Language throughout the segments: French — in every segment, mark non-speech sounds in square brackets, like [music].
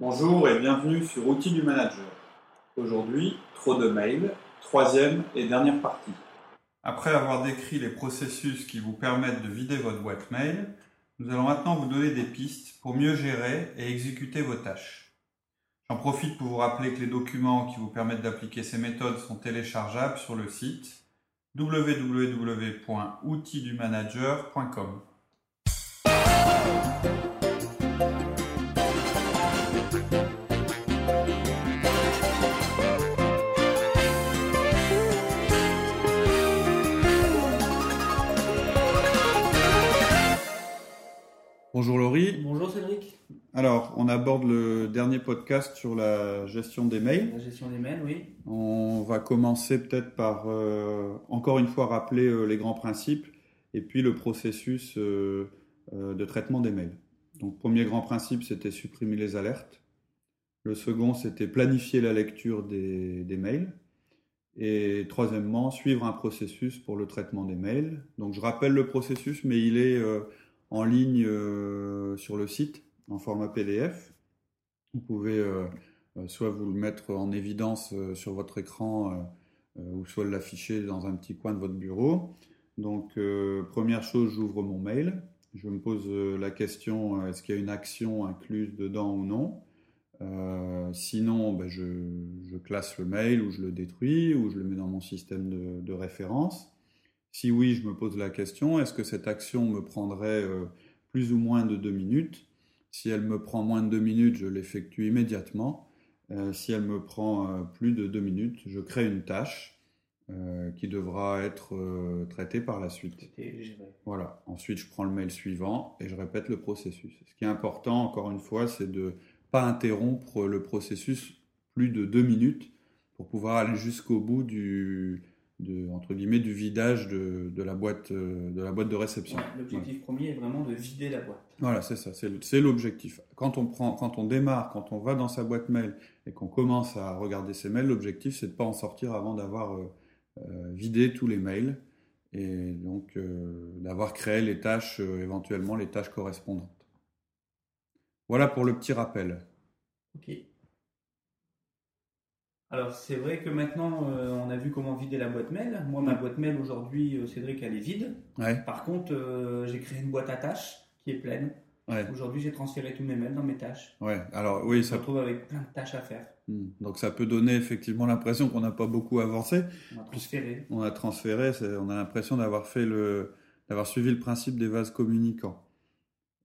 Bonjour et bienvenue sur Outils du Manager. Aujourd'hui, trop de mails, troisième et dernière partie. Après avoir décrit les processus qui vous permettent de vider votre boîte mail, nous allons maintenant vous donner des pistes pour mieux gérer et exécuter vos tâches. J'en profite pour vous rappeler que les documents qui vous permettent d'appliquer ces méthodes sont téléchargeables sur le site www.outildumanager.com. Bonjour Laurie. Bonjour Cédric. Alors, on aborde le dernier podcast sur la gestion des mails. La gestion des mails, oui. On va commencer peut-être par, euh, encore une fois, rappeler euh, les grands principes et puis le processus euh, de traitement des mails. Donc, premier grand principe, c'était supprimer les alertes. Le second, c'était planifier la lecture des, des, mails. Et troisièmement, suivre un processus pour le traitement des mails. Donc, je rappelle le processus, mais il est en ligne euh, sur le site en format PDF. Vous pouvez euh, euh, soit vous le mettre en évidence sur votre écran ou soit l'afficher dans un petit coin de votre bureau. Donc, première chose, j'ouvre mon mail. Je me pose la question est-ce qu'il y a une action incluse dedans ou non? Sinon, ben, je, classe le mail ou je le détruis ou je le mets dans mon système de, de référence. Si oui, je me pose la question, est-ce que cette action me prendrait euh, plus ou moins de deux minutes? Si elle me prend moins de deux minutes, je l'effectue immédiatement. Euh, si elle me prend euh, plus de deux minutes, je crée une tâche qui devra être traitée par la suite. Voilà. Ensuite, je prends le mail suivant et je répète le processus. Ce qui est important, encore une fois, c'est de ne pas interrompre le processus plus de deux minutes pour pouvoir aller jusqu'au bout du, de, entre guillemets, du vidage de, de, la, boîte, euh, de la boîte de réception. l'objectif premier est vraiment de vider la boîte. Voilà, c'est ça, c'est l'objectif. Quand on, prend, quand on démarre, quand on va dans sa boîte mail et qu'on commence à regarder ses mails, l'objectif c'est de ne pas en sortir avant d'avoir euh, euh, vidé tous les mails et donc d'avoir créé les tâches, éventuellement les tâches correspondantes. Voilà pour le petit rappel. Ok. Alors c'est vrai que maintenant euh, on a vu comment vider la boîte mail. Moi ma boîte mail aujourd'hui euh, Cédric elle est vide. Par contre euh, j'ai créé une boîte à tâches qui est pleine. Aujourd'hui j'ai transféré tous mes mails dans mes tâches. Ouais. Alors oui ça. se retrouve avec plein de tâches à faire. Hmm. Donc ça peut donner effectivement l'impression qu'on n'a pas beaucoup avancé. On a transféré. On a transféré. On a l'impression d'avoir fait le d'avoir suivi le principe des vases communicants.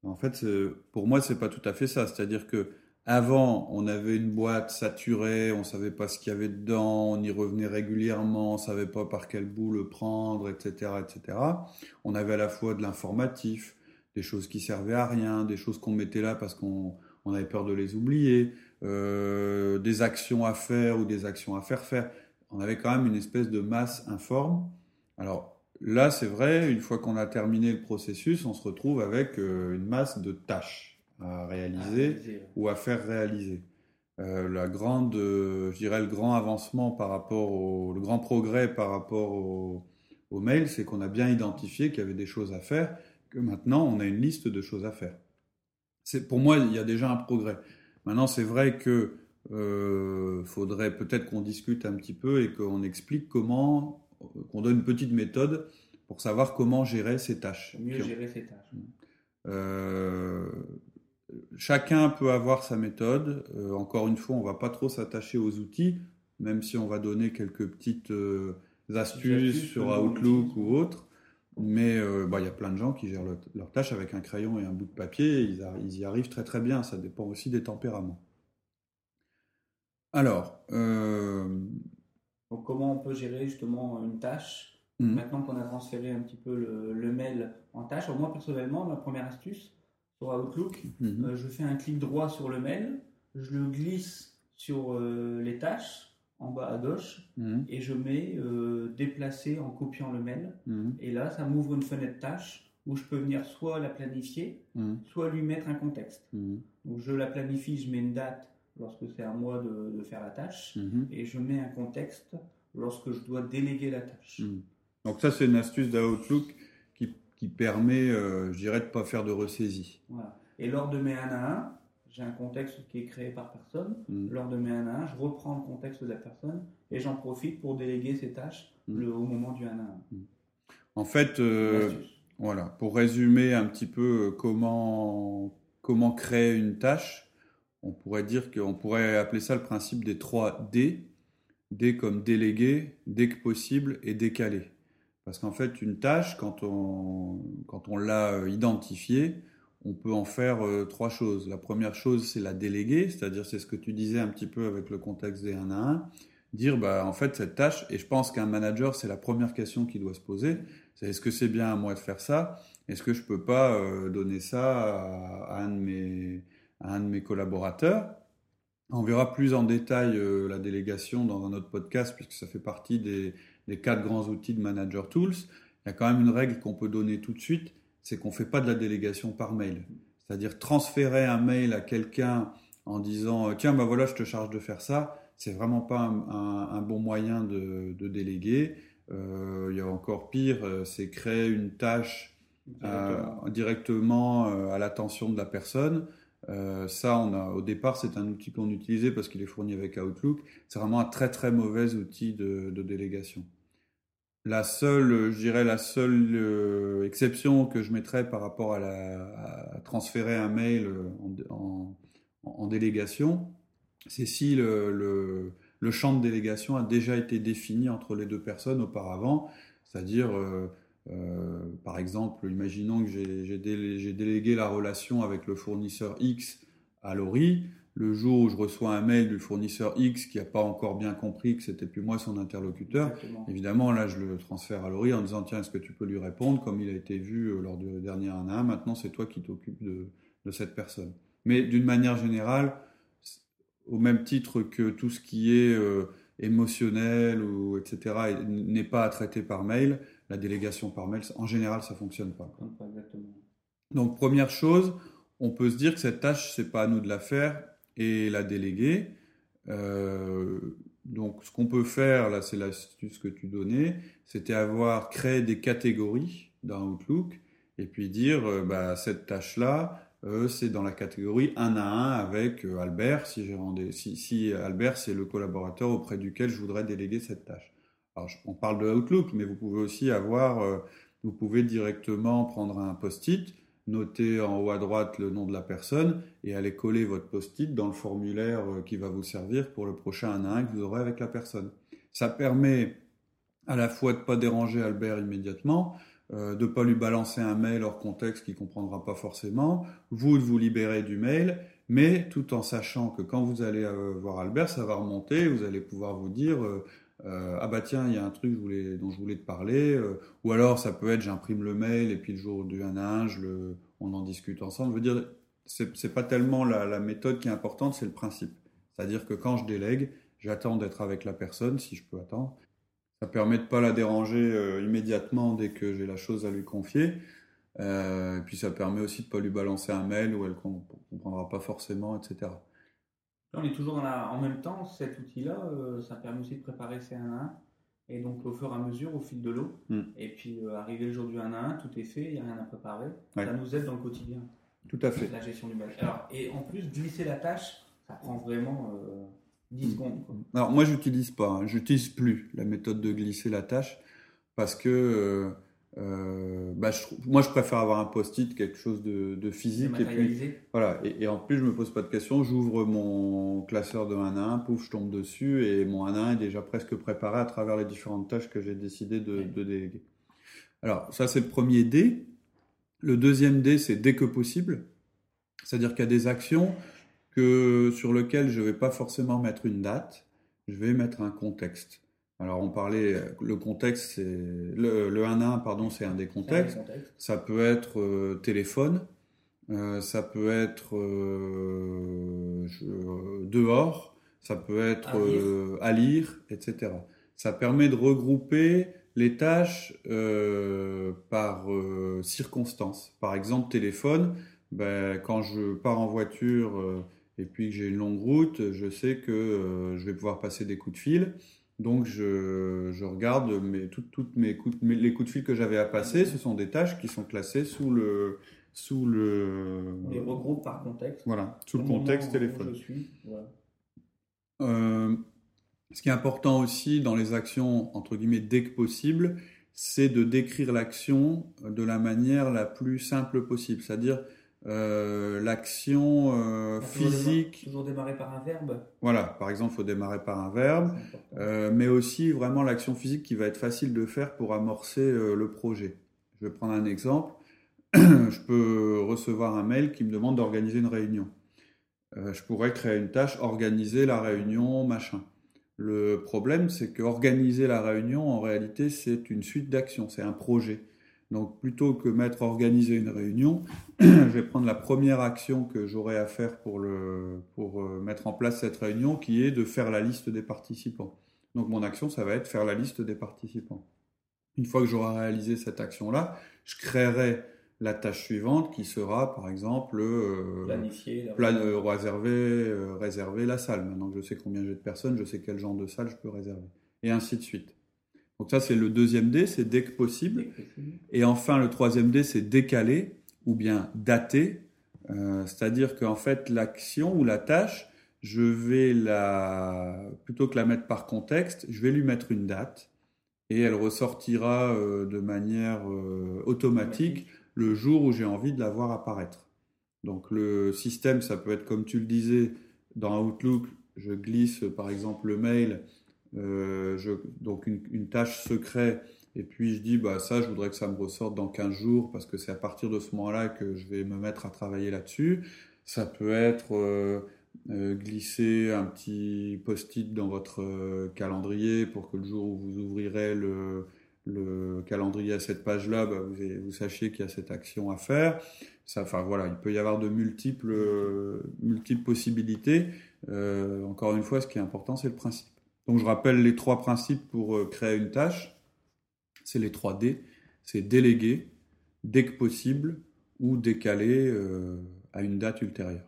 En fait pour moi c'est pas tout à fait ça. C'est-à-dire que avant, on avait une boîte saturée, on savait pas ce qu'il y avait dedans, on y revenait régulièrement, on savait pas par quel bout le prendre, etc., etc. On avait à la fois de l'informatif, des choses qui servaient à rien, des choses qu'on mettait là parce qu'on avait peur de les oublier, euh, des actions à faire ou des actions à faire faire. On avait quand même une espèce de masse informe. Alors là, c'est vrai, une fois qu'on a terminé le processus, on se retrouve avec euh, une masse de tâches à réaliser, ou à faire réaliser. Euh, la grande, euh, je dirais le grand avancement par rapport au, le grand progrès par rapport au, au mail, c'est qu'on a bien identifié qu'il y avait des choses à faire, que maintenant on a une liste de choses à faire. C'est pour moi il y a déjà un progrès. Maintenant c'est vrai que euh, faudrait peut-être qu'on discute un petit peu et qu'on explique comment, qu'on donne une petite méthode pour savoir comment gérer ces tâches. Mieux gérer ces tâches. Euh, chacun peut avoir sa méthode. Euh, encore une fois, on va pas trop s'attacher aux outils, même si on va donner quelques petites euh, astuces sur Outlook ou autre. Mais euh, bah, il y a plein de gens qui gèrent leur tâche avec un crayon et un bout de papier. ils, ils, y arrivent très très bien. Ça dépend aussi des tempéraments. Alors, Donc, comment on peut gérer justement une tâche mmh. Maintenant qu'on a transféré un petit peu le, le mail en tâche, moi personnellement, ma première astuce, sur Outlook, mhm. euh, je fais un clic droit sur le mail, je le glisse sur euh, les tâches en bas à gauche mhm. et je mets euh, déplacer en copiant le mail. Mhm. Et là, ça m'ouvre une fenêtre tâche où je peux venir soit la planifier, soit lui mettre un contexte. Donc je la planifie, je mets une date lorsque c'est à moi de, faire la tâche et je mets un contexte lorsque je dois déléguer la tâche. Donc ça, c'est une astuce d'Outlook qui permet, euh, je dirais, de ne pas faire de ressaisie. Et lors de mes 1 à 1, j'ai un contexte qui est créé par personne, mm. lors de mes 1 à 1, je reprends le contexte de la personne et j'en profite pour déléguer ces tâches mm. le, au moment du 1 à 1. Mm. En fait, euh, voilà, pour résumer un petit peu euh, comment, comment créer une tâche, on pourrait dire qu'on pourrait appeler ça le principe des 3 D. D comme délégué, dès que possible et décalé. Parce qu'en fait, une tâche, quand on, quand on l'a euh, identifiée, on peut en faire euh, trois choses. La première chose, c'est la déléguer, c'est-à-dire c'est ce que tu disais un petit peu avec le contexte des 1 à 1. Dire, bah, en fait, cette tâche, et je pense qu'un manager, c'est la première question qu'il doit se poser, c'est est-ce que c'est bien à moi de faire ça? Est-ce que je peux pas euh, donner ça à, un de mes, à un de mes collaborateurs? On verra plus en détail euh, la délégation dans un autre podcast, puisque ça fait partie des, des quatre grands outils de Manager Tools. Il y a quand même une règle qu'on peut donner tout de suite, c'est qu'on ne fait pas de la délégation par mail. C'est-à-dire transférer un mail à quelqu'un en disant tiens bah voilà je te charge de faire ça, c'est vraiment pas un, bon moyen de, déléguer. Euh, il y a encore pire, euh, c'est créer une tâche directement, euh, à l'attention de la personne. Ça, on a, au départ, c'est un outil qu'on utilisait parce qu'il est fourni avec Outlook. C'est vraiment un très très mauvais outil de délégation. La seule, je dirais, la seule euh, exception que je mettrais par rapport à, transférer un mail euh, en, délégation, c'est si le, champ de délégation a déjà été défini entre les deux personnes auparavant, c'est-à-dire, euh, par exemple, imaginons que j'ai délégué la relation avec le fournisseur X à Lori, le jour où je reçois un mail du fournisseur X qui n'a pas encore bien compris que c'était plus moi son interlocuteur, évidemment, là, je le transfère à Laurie en disant tiens, est-ce que tu peux lui répondre comme il a été vu euh, lors du dernier 1 1 Maintenant, c'est toi qui t'occupes de, cette personne. Mais d'une manière générale, au même titre que tout ce qui est euh, émotionnel ou etc. n'est pas à traiter par mail, la délégation par mail, en général, ça fonctionne pas. Donc, première chose, on peut se dire que cette tâche, c'est pas à nous de la faire, et la déléguer. Euh, donc, ce qu'on peut faire, là, c'est l'astuce que tu donnais, c'était avoir créé des catégories dans Outlook et puis dire, euh, bah, cette tâche-là, euh, c'est dans la catégorie 1 à 1 avec Albert, si, j'ai si, si Albert, c'est le collaborateur auprès duquel je voudrais déléguer cette tâche. On parle de Outlook, mais vous pouvez aussi avoir, vous pouvez directement prendre un post-it noter en haut à droite le nom de la personne et aller coller votre post-it dans le formulaire euh, qui va vous servir pour le prochain 1 à 1 que vous aurez avec la personne. Ça permet à la fois de ne pas déranger Albert immédiatement, euh, de ne pas lui balancer un mail hors contexte qu'il ne comprendra pas forcément, vous de vous libérer du mail, mais tout en sachant que quand vous allez euh, voir Albert, ça va remonter, vous allez pouvoir vous dire euh, ah bah tiens, il y a un truc dont je voulais te parler, euh, ou alors ça peut être j'imprime le mail et puis le jour du 1 à 1, on en discute ensemble. Je veux dire, c'est pas tellement la, méthode qui est importante, c'est le principe. C'est-à-dire que quand je délègue, j'attends d'être avec la personne, si je peux attendre. Ça permet de pas la déranger euh, immédiatement dès que j'ai la chose à lui confier. et puis ça permet aussi de pas lui balancer un mail où elle comprendra pas forcément, etc. on est toujours en même temps, cet outil-là, euh, ça permet aussi de préparer ces 1 à 1. Et donc, au fur et à mesure, au fil de l'eau. Hmm. Et puis, euh, arriver le jour du 1 à 1, tout est fait, il n'y a rien à préparer. Ça nous aide dans le quotidien. Tout à fait. La gestion du mail. et en plus, glisser la tâche, ça prend vraiment 10 euh, secondes. Alors, moi, j'utilise pas, hein. j'utilise plus la méthode de glisser la tâche parce que euh, bah, moi, je préfère avoir un post-it, quelque chose de, physique. Et puis, voilà. Et, en plus, je me pose pas de questions. J'ouvre mon classeur de 1 à 1, pouf, je tombe dessus et mon 1 à 1 est déjà presque préparé à travers les différentes tâches que j'ai décidé de, déléguer. Alors, ça, c'est le premier D. Le deuxième D, c'est dès que possible. C'est-à-dire qu'il y a des actions que, sur lesquelles je ne vais pas forcément mettre une date, je vais mettre un contexte. Alors on parlait, le contexte, c'est le, le 1 1, pardon, c'est un des contextes. Ça peut être euh, téléphone, euh, ça peut être euh, dehors, ça peut être à lire. etc. Ça permet de regrouper les tâches par circonstances. Par exemple, téléphone, ben, quand je pars en voiture et puis que j'ai une longue route, je sais que je vais pouvoir passer des coups de fil. Donc je, regarde mes, toutes, mes coups, les coups de fil que j'avais à passer. Ce sont des tâches qui sont classées sous le, sous le. On les regroupe par contexte. Voilà, sous le contexte téléphone. Euh, ce qui est important aussi dans les actions, entre guillemets, dès que possible, c'est de décrire l'action de la manière la plus simple possible. C'est-à-dire, euh, l'action euh, physique. Toujours, démarrer par un verbe. Voilà, par exemple, il faut démarrer par un verbe, euh, mais aussi vraiment l'action physique qui va être facile de faire pour amorcer le projet. Je vais prendre un exemple. [clears throat] je peux recevoir un mail qui me demande d'organiser une réunion. je pourrais créer une tâche, organiser la réunion, machin. Le problème, c'est que organiser la réunion, en réalité, c'est une suite d'actions, c'est un projet. Donc plutôt que mettre organiser une réunion, [clears throat] je vais prendre la première action que j'aurai à faire pour, le, pour euh, mettre en place cette réunion, qui est de faire la liste des participants. Donc mon action, ça va être faire la liste des participants. Une fois que j'aurai réalisé cette action-là, je créerai la tâche suivante qui sera, par exemple, euh, planifier, plan, euh, réserver, réserver la salle. Maintenant que je sais combien j'ai de personnes, je sais quel genre de salle je peux réserver. Et ainsi de suite. Donc ça, c'est le deuxième D, c'est dès que possible. Et enfin, le troisième D, c'est décaler ou bien dater. Euh, c'est-à-dire qu'en fait, l'action ou la tâche, je vais la, plutôt que la mettre par contexte, je vais lui mettre une date et elle ressortira euh, de manière euh, automatique le jour où j'ai envie de la voir apparaître. Donc le système, ça peut être comme tu le disais, dans Outlook, je glisse par exemple le mail euh, donc une, tâche secret, et puis je dis, bah, ça, je voudrais que ça me ressorte dans 15 jours, parce que c'est à partir de ce moment-là que je vais me mettre à travailler là-dessus. Ça peut être euh, euh, glisser un petit post-it dans votre calendrier pour que le jour où vous ouvrirez le, le calendrier à cette page-là, bah, vous, sachiez qu'il y a cette action à faire. Enfin voilà, il peut y avoir de multiples possibilités. encore une fois, ce qui est important, c'est le principe. Donc je rappelle les trois principes pour euh, créer une tâche. C'est les trois D. C'est déléguer, dès que possible, ou décaler euh, à une date ultérieure.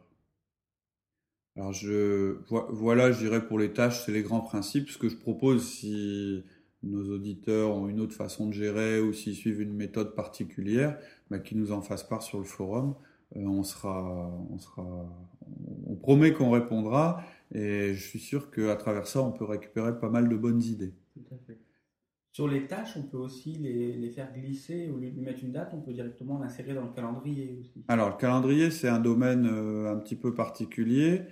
Alors je, voilà, je dirais pour les tâches, c'est les grands principes. Ce que je propose, si nos auditeurs ont une autre façon de gérer ou s'ils suivent une méthode particulière, bah, qu'ils nous en fassent part sur le forum. Euh, on sera, on sera, on promet qu'on répondra et je suis sûr qu'à travers ça, on peut récupérer pas mal de bonnes idées. Tout à fait. Sur les tâches, on peut aussi les, faire glisser. Au lieu de mettre une date, on peut directement l'insérer dans le calendrier aussi. Alors, le calendrier, c'est un domaine euh, un petit peu particulier.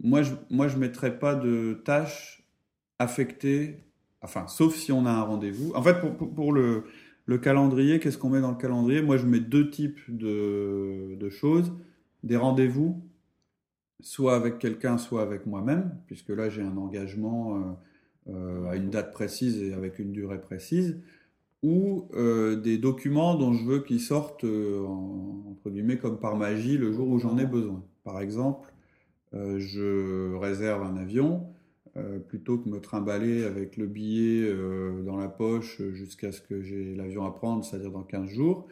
Moi, je ne moi, je mettrais pas de tâches affectées, enfin, sauf si on a un rendez-vous. En fait, pour, pour, le, le, calendrier, qu'est-ce qu'on met dans le calendrier? Moi, je mets deux types de, de choses. Des rendez-vous soit avec quelqu'un, soit avec moi-même, puisque là j'ai un engagement euh, euh, à une date précise et avec une durée précise, ou euh, des documents dont je veux qu'ils sortent, entre guillemets, comme par magie le jour où j'en ai besoin. Par exemple, je réserve un avion, plutôt que me trimballer avec le billet dans la poche jusqu'à ce que j'ai l'avion à prendre, c'est-à-dire dans 15 jours.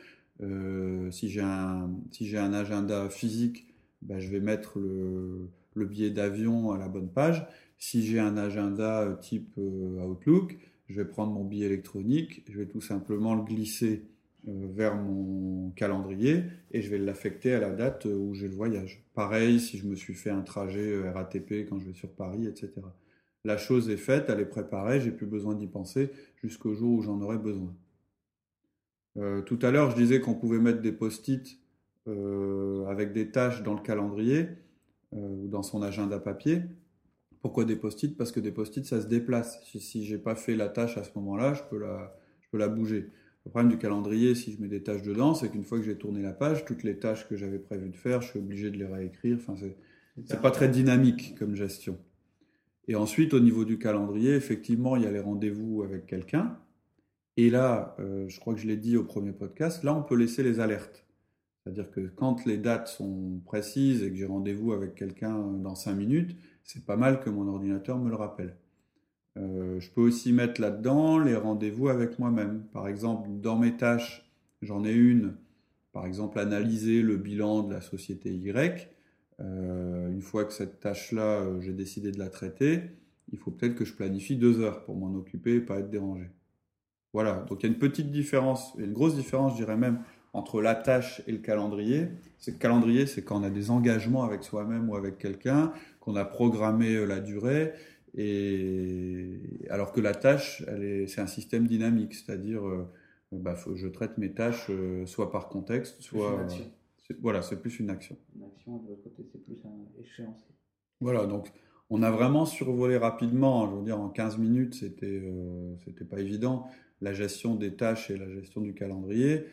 si j'ai un, si un agenda physique, bah, je vais mettre le, le billet d'avion à la bonne page. Si j'ai un agenda euh, type euh, Outlook, je vais prendre mon billet électronique, je vais tout simplement le glisser euh, vers mon calendrier et je vais l'affecter à la date où j'ai le voyage. Pareil si je me suis fait un trajet RATP quand je vais sur Paris, etc. La chose est faite, elle est préparée, j'ai plus besoin d'y penser jusqu'au jour où j'en aurai besoin. tout à l'heure, je disais qu'on pouvait mettre des post-it euh, avec des tâches dans le calendrier euh, ou dans son agenda papier. Pourquoi des post-it? Parce que des post-it, ça se déplace. Si, si j'ai pas fait la tâche à ce moment-là, je peux la, je peux la bouger. Le problème du calendrier, si je mets des tâches dedans, c'est qu'une fois que j'ai tourné la page, toutes les tâches que j'avais prévu de faire, je suis obligé de les réécrire. Enfin, c'est pas très dynamique comme gestion. Et ensuite, au niveau du calendrier, effectivement, il y a les rendez-vous avec quelqu'un. Et là, euh, je crois que je l'ai dit au premier podcast, là, on peut laisser les alertes. C'est-à-dire que quand les dates sont précises et que j'ai rendez-vous avec quelqu'un dans 5 minutes, c'est pas mal que mon ordinateur me le rappelle. Euh, je peux aussi mettre là-dedans les rendez-vous avec moi-même. Par exemple, dans mes tâches, j'en ai une, par exemple, analyser le bilan de la société Y. Euh, une fois que cette tâche-là, euh, j'ai décidé de la traiter, il faut peut-être que je planifie deux heures pour m'en occuper et pas être dérangé. Voilà, donc il y a une petite différence, une grosse différence, je dirais même, entre la tâche et le calendrier. C'est le calendrier, c'est quand on a des engagements avec soi-même ou avec quelqu'un, qu'on a programmé euh, la durée. Et alors que la tâche, c'est un système dynamique, c'est-à-dire, bah, je traite mes tâches soit par contexte, soit voilà, c'est plus une action. Une action, de l'autre côté, c'est plus un échéancier. Voilà, donc on a vraiment survolé rapidement. Je veux dire, en 15 minutes, c'était euh, c'était pas évident. La gestion des tâches et la gestion du calendrier.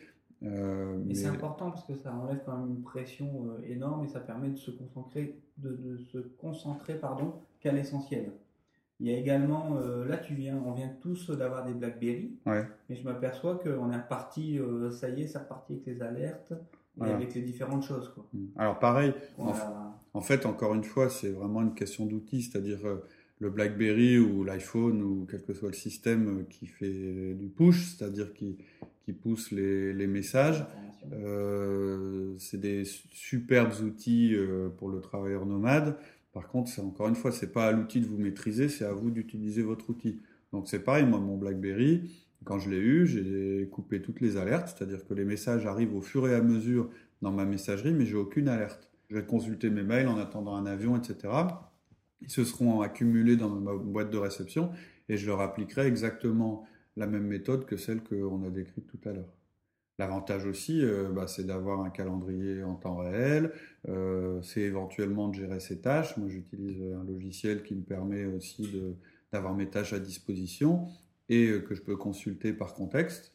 Euh, mais, c'est important parce que ça enlève quand même une pression euh, énorme et ça permet de se concentrer, de, se concentrer pardon, qu'à l'essentiel. Il y a également, euh, là tu viens, on vient tous d'avoir des BlackBerry, ouais. mais je m'aperçois qu'on est reparti, ça y est, c'est reparti avec les alertes, avec les différentes choses. Quoi. Mm. Alors pareil, en, fait, encore une fois, c'est vraiment une question d'outils, c'est-à-dire le BlackBerry ou l'iPhone ou quel que soit le système qui fait du push, c'est-à-dire qui, qui pousse les, les messages. Euh, c'est des superbes outils pour le travailleur nomade. Par contre, c'est encore une fois, c'est pas à l'outil de vous maîtriser, c'est à vous d'utiliser votre outil. Donc c'est pareil, moi mon BlackBerry, quand je l'ai eu, j'ai coupé toutes les alertes, c'est-à-dire que les messages arrivent au fur et à mesure dans ma messagerie, mais j'ai aucune alerte. Je vais consulter mes mails en attendant un avion, etc. Ils se seront accumulés dans ma boîte de réception et je leur appliquerai exactement la même méthode que celle qu'on a décrite tout à l'heure. L'avantage aussi, euh, bah, c'est d'avoir un calendrier en temps réel, euh, c'est éventuellement de gérer ses tâches. Moi, j'utilise un logiciel qui me permet aussi d'avoir mes tâches à disposition et euh, que je peux consulter par contexte.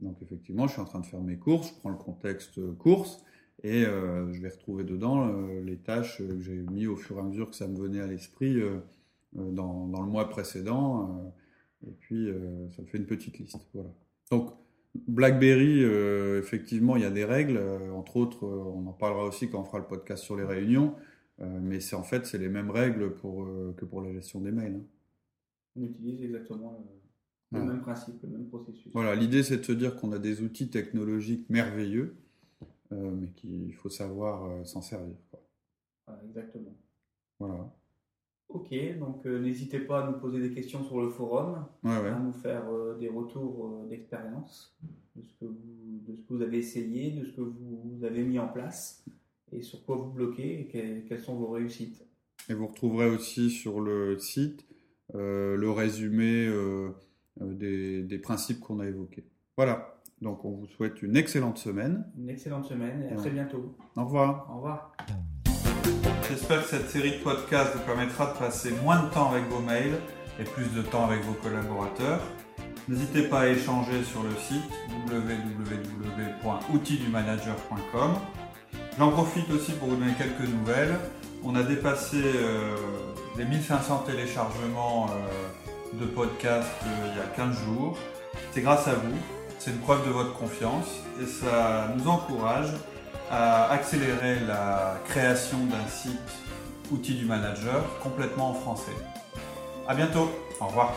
Donc effectivement, je suis en train de faire mes courses, je prends le contexte course et je vais retrouver dedans les tâches que j'ai mis au fur et à mesure que ça me venait à l'esprit dans, le mois précédent. Et puis ça me fait une petite liste. Voilà. Donc BlackBerry, effectivement, il y a des règles. entre autres, on en parlera aussi quand on fera le podcast sur les réunions. mais c'est en fait c'est les mêmes règles pour, que pour la gestion des mails. Hein. On utilise exactement le même principe, le même processus. Voilà, l'idée c'est de se dire qu'on a des outils technologiques merveilleux, euh, mais qu'il faut savoir euh, s'en servir. exactement. Voilà. Ok, donc euh, n'hésitez pas à nous poser des questions sur le forum, à nous faire des retours d'expérience de, ce que vous, de ce que vous avez essayé, de ce que vous avez mis en place, et sur quoi vous bloquez, et quelles sont vos réussites. Et vous retrouverez aussi sur le site le résumé euh, des, principes qu'on a évoqués. Voilà. Donc on vous souhaite une excellente semaine. Une excellente semaine et à très bientôt. Au revoir. Au revoir. J'espère que cette série de podcasts vous permettra de passer moins de temps avec vos mails et plus de temps avec vos collaborateurs. N'hésitez pas à échanger sur le site www.outildumanager.com. J'en profite aussi pour vous donner quelques nouvelles. On a dépassé euh, les 1500 téléchargements euh, de podcast euh, il y a 15 jours. C'est grâce à vous, c'est une preuve de votre confiance et ça nous encourage à accélérer la création d'un site outil du manager complètement en français. A bientôt, au revoir.